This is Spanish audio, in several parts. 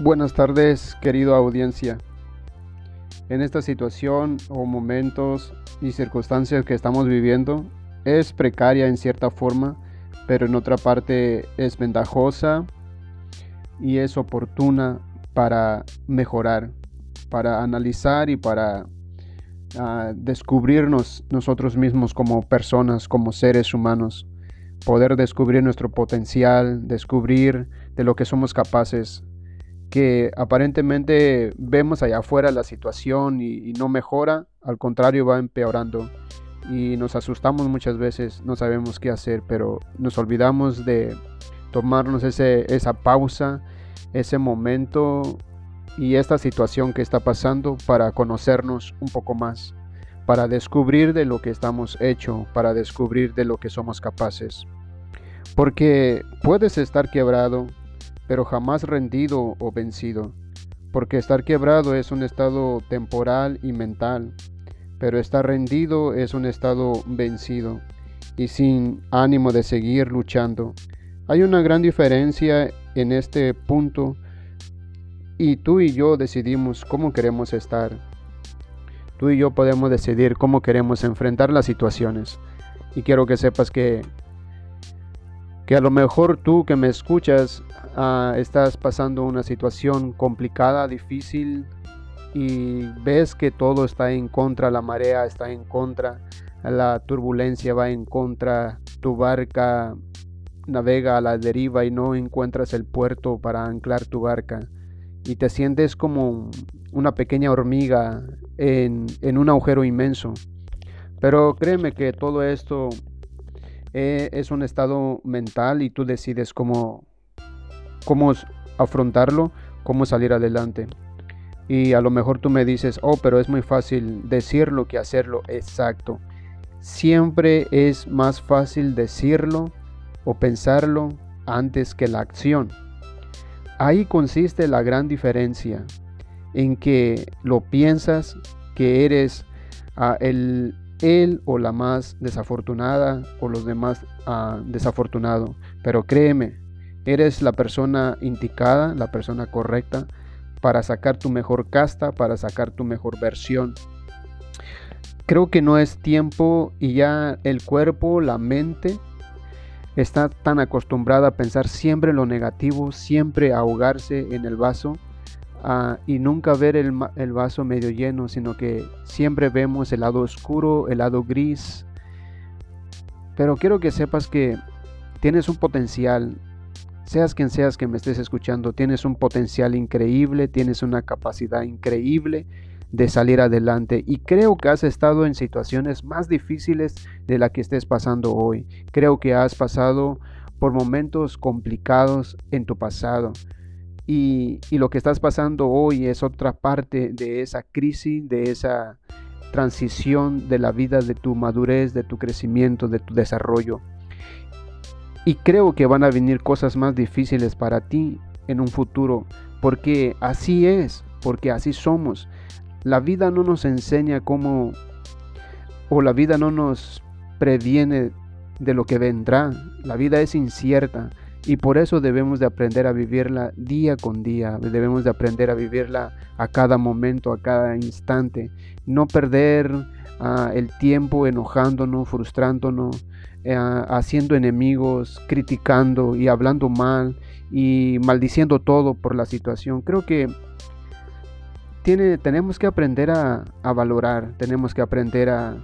Buenas tardes, querido audiencia. En esta situación o momentos y circunstancias que estamos viviendo es precaria en cierta forma, pero en otra parte es ventajosa y es oportuna para mejorar, para analizar y para uh, descubrirnos nosotros mismos como personas, como seres humanos, poder descubrir nuestro potencial, descubrir de lo que somos capaces que aparentemente vemos allá afuera la situación y, no mejora, al contrario va empeorando y nos asustamos muchas veces, no sabemos qué hacer, pero nos olvidamos de tomarnos ese, esa pausa, ese momento y esta situación que está pasando para conocernos un poco más, para descubrir de lo que estamos hecho, para descubrir de lo que somos capaces. Porque puedes estar quebrado, pero jamás rendido o vencido, porque estar quebrado es un estado temporal y mental, pero estar rendido es un estado vencido y sin ánimo de seguir luchando. Hay una gran diferencia en este punto y tú y yo decidimos cómo queremos estar. Tú y yo podemos decidir cómo queremos enfrentar las situaciones. Y quiero que sepas que que a lo mejor tú que me escuchas ah, estás pasando una situación complicada, difícil y ves que todo está en contra, la marea está en contra, la turbulencia va en contra, tu barca navega a la deriva y no encuentras el puerto para anclar tu barca y te sientes como una pequeña hormiga en, en un agujero inmenso. Pero créeme que todo esto eh, es un estado mental y tú decides cómo, cómo afrontarlo, cómo salir adelante. Y a lo mejor tú me dices, oh, pero es muy fácil decirlo que hacerlo. Exacto. Siempre es más fácil decirlo o pensarlo antes que la acción. Ahí consiste la gran diferencia en que lo piensas que eres ah, el, él o la más desafortunada o los demás uh, desafortunado. Pero créeme, eres la persona indicada, la persona correcta para sacar tu mejor casta, para sacar tu mejor versión. Creo que no es tiempo y ya el cuerpo, la mente, está tan acostumbrada a pensar siempre lo negativo, siempre ahogarse en el vaso y nunca ver el, el, vaso medio lleno, sino que siempre vemos el lado oscuro, el lado gris. Pero quiero que sepas que tienes un potencial, seas quien seas que me estés escuchando, tienes un potencial increíble, tienes una capacidad increíble de salir adelante y creo que has estado en situaciones más difíciles de la que estés pasando hoy. Creo que has pasado por momentos complicados en tu pasado y, lo que estás pasando hoy es otra parte de esa crisis, de esa transición de la vida, de tu madurez, de tu crecimiento, de tu desarrollo. Y creo que van a venir cosas más difíciles para ti en un futuro, porque así es, porque así somos. La vida no nos enseña cómo, o la vida no nos previene de lo que vendrá. La vida es incierta. Y por eso debemos de aprender a vivirla día con día, debemos de aprender a vivirla a cada momento, a cada instante. No perder ah, el tiempo enojándonos, frustrándonos, eh, haciendo enemigos, criticando y hablando mal y maldiciendo todo por la situación. Creo que tiene, tenemos que aprender a, a valorar, tenemos que aprender a,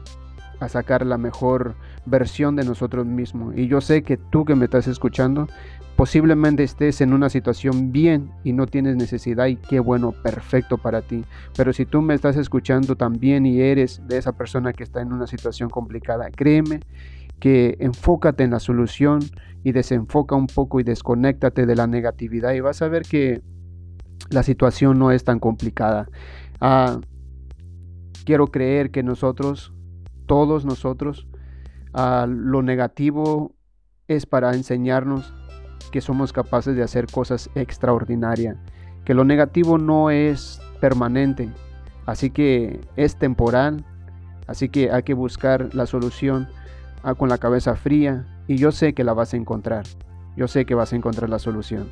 a sacar la mejor versión de nosotros mismos. Y yo sé que tú que me estás escuchando, posiblemente estés en una situación bien y no tienes necesidad y qué bueno, perfecto para ti. Pero si tú me estás escuchando también y eres de esa persona que está en una situación complicada, créeme que enfócate en la solución y desenfoca un poco y desconéctate de la negatividad y vas a ver que la situación no es tan complicada. Ah, quiero creer que nosotros todos nosotros, lo negativo es para enseñarnos que somos capaces de hacer cosas extraordinarias, que lo negativo no es permanente, así que es temporal, así que hay que buscar la solución ah, con la cabeza fría y yo sé que la vas a encontrar, yo sé que vas a encontrar la solución.